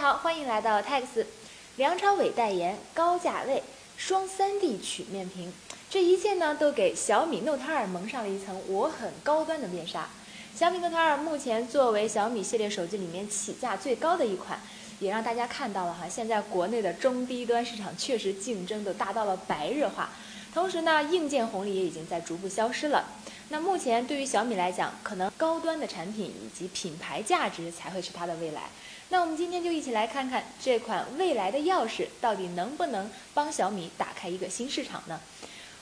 好，欢迎来到 Tex。梁朝伟代言，高价位双 3D 曲面屏，这一切呢都给小米 Note 2蒙上了一层我很高端的面纱。小米 Note 2目前作为小米系列手机里面起价最高的一款，也让大家看到了哈，现在国内的中低端市场确实竞争都达到了白热化。同时呢，硬件红利也已经在逐步消失了。那目前对于小米来讲，可能高端的产品以及品牌价值才会是它的未来。那我们今天就一起来看看这款未来的钥匙到底能不能帮小米打开一个新市场呢？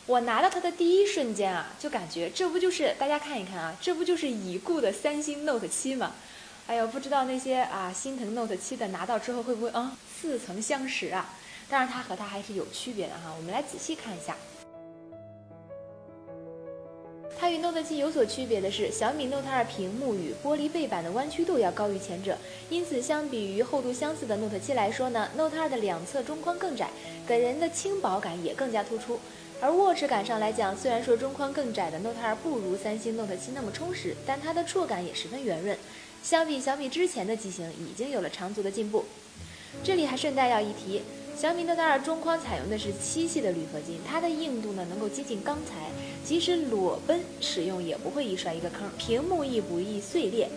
我拿到它的第一瞬间啊，就感觉这不就是大家看一看啊，这不就是已故的三星 Note 7吗？哎呦，不知道那些啊心疼 Note 7的拿到之后会不会啊似曾相识啊？当然它和它还是有区别的哈，我们来仔细看一下。与 Note 7有所区别的是，小米 Note 2屏幕与玻璃背板的弯曲度要高于前者，因此相比于厚度相似的 Note 7来说呢，Note 2的两侧中框更窄，给人的轻薄感也更加突出。而握持感上来讲，虽然说中框更窄的 Note 2不如三星 Note 7那么充实，但它的触感也十分圆润，相比小米之前的机型已经有了长足的进步。这里还顺带要一提。小米 Note 2中框采用的是七系的铝合金，它的硬度呢能够接近钢材，即使裸奔使用也不会易摔一个坑。屏幕亦不易碎裂，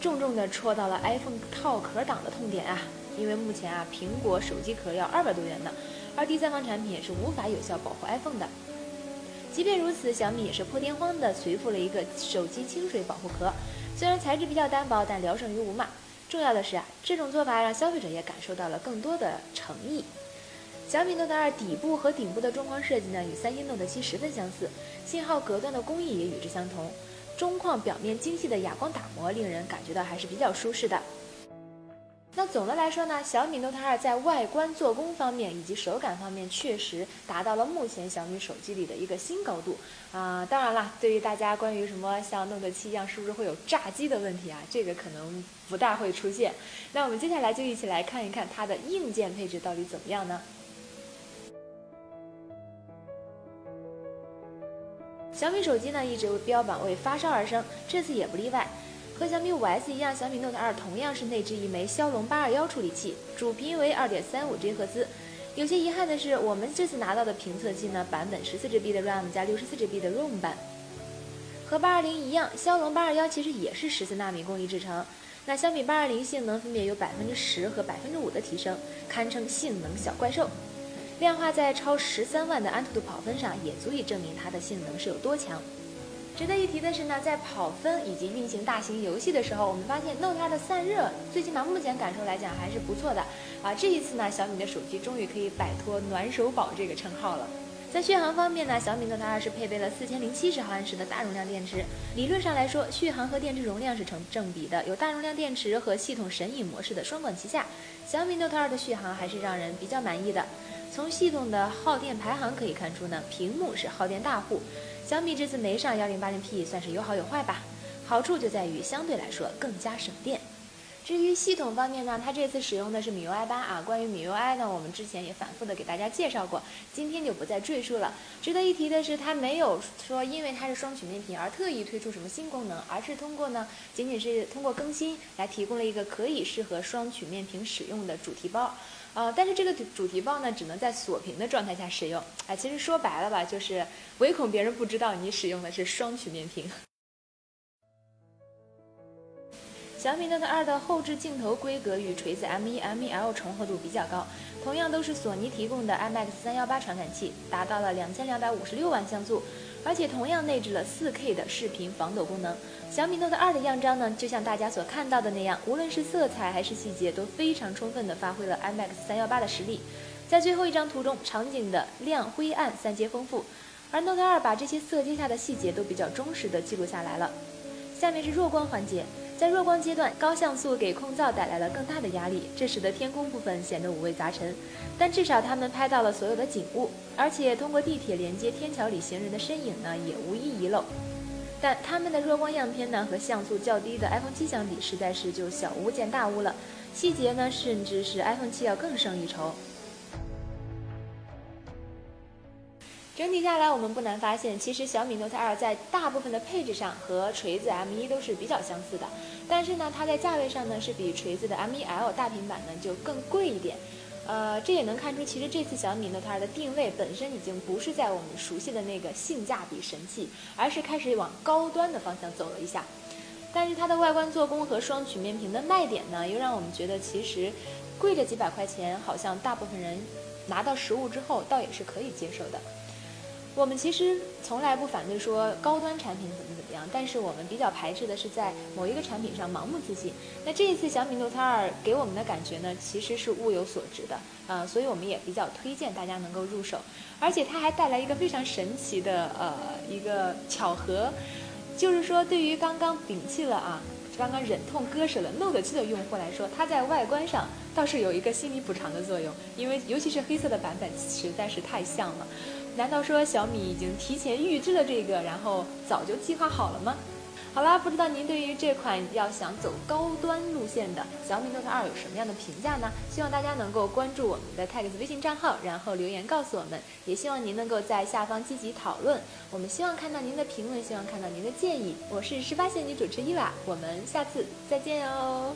重重的戳到了 iPhone 套壳党的痛点啊！因为目前啊，苹果手机壳要二百多元呢，而第三方产品是无法有效保护 iPhone 的。即便如此，小米也是破天荒的随附了一个手机清水保护壳，虽然材质比较单薄，但聊胜于无嘛。重要的是啊，这种做法让消费者也感受到了更多的诚意。小米 Note 2底部和顶部的中框设计呢，与三星 Note 7十分相似，信号隔断的工艺也与之相同。中框表面精细的哑光打磨，令人感觉到还是比较舒适的。那总的来说呢，小米 Note 2在外观做工方面以及手感方面，确实达到了目前小米手机里的一个新高度啊。当然了，对于大家关于什么像 Note 7一样是不是会有炸机的问题啊，这个可能不大会出现。那我们接下来就一起来看一看它的硬件配置到底怎么样呢？小米手机呢一直标榜为发烧而生，这次也不例外。和小米五 S 一样，小米 Note 2同样是内置一枚骁龙八二幺处理器，主频为二点三五 G 赫兹。有些遗憾的是，我们这次拿到的评测器呢，版本十四 GB 的 RAM 加六十四 GB 的 ROM 版。和八二零一样，骁龙八二幺其实也是十四纳米工艺制成。那小米八二零性能分别有百分之十和百分之五的提升，堪称性能小怪兽。量化在超十三万的安兔兔跑分上，也足以证明它的性能是有多强。值得一提的是呢，在跑分以及运行大型游戏的时候，我们发现 Note 2的散热，最起码目前感受来讲还是不错的啊。这一次呢，小米的手机终于可以摆脱暖手宝这个称号了。在续航方面呢，小米 Note 2是配备了四千零七十毫安时的大容量电池，理论上来说，续航和电池容量是成正比的。有大容量电池和系统神隐模式的双管齐下，小米 Note 2的续航还是让人比较满意的。从系统的耗电排行可以看出呢，屏幕是耗电大户。小米这次没上幺零八零 P 算是有好有坏吧，好处就在于相对来说更加省电。至于系统方面呢，它这次使用的是米 UI 八啊。关于米 UI 呢，我们之前也反复的给大家介绍过，今天就不再赘述了。值得一提的是，它没有说因为它是双曲面屏而特意推出什么新功能，而是通过呢，仅仅是通过更新来提供了一个可以适合双曲面屏使用的主题包。呃，但是这个主题包呢，只能在锁屏的状态下使用。哎，其实说白了吧，就是唯恐别人不知道你使用的是双曲面屏。小米 Note 2的后置镜头规格与锤子 M1、M1L 重合度比较高，同样都是索尼提供的 IMX318 传感器，达到了两千两百五十六万像素，而且同样内置了 4K 的视频防抖功能。小米 Note 2的样张呢，就像大家所看到的那样，无论是色彩还是细节，都非常充分地发挥了 IMX318 的实力。在最后一张图中，场景的亮、灰、暗三阶丰富，而 Note 2把这些色阶下的细节都比较忠实地记录下来了。下面是弱光环节。在弱光阶段，高像素给控噪带来了更大的压力，这使得天空部分显得五味杂陈。但至少他们拍到了所有的景物，而且通过地铁连接天桥里行人的身影呢，也无一遗漏。但他们的弱光样片呢，和像素较低的 iPhone 7相比，实在是就小巫见大巫了。细节呢，甚至是 iPhone 7要更胜一筹。整体下来，我们不难发现，其实小米 Note 2在大部分的配置上和锤子 M1 都是比较相似的，但是呢，它在价位上呢是比锤子的 M1L 大平板呢就更贵一点。呃，这也能看出，其实这次小米 Note 2的定位本身已经不是在我们熟悉的那个性价比神器，而是开始往高端的方向走了一下。但是它的外观做工和双曲面屏的卖点呢，又让我们觉得其实贵这几百块钱，好像大部分人拿到实物之后，倒也是可以接受的。我们其实从来不反对说高端产品怎么怎么样，但是我们比较排斥的是在某一个产品上盲目自信。那这一次小米 Note 2给我们的感觉呢，其实是物有所值的，呃，所以我们也比较推荐大家能够入手。而且它还带来一个非常神奇的呃一个巧合，就是说对于刚刚摒弃了啊，刚刚忍痛割舍了 Note 7的用户来说，它在外观上倒是有一个心理补偿的作用，因为尤其是黑色的版本实在是太像了。难道说小米已经提前预知了这个，然后早就计划好了吗？好啦，不知道您对于这款要想走高端路线的小米 Note 2有什么样的评价呢？希望大家能够关注我们的 Tags 微信账号，然后留言告诉我们。也希望您能够在下方积极讨论，我们希望看到您的评论，希望看到您的建议。我是十八线女主持伊娃，我们下次再见哟。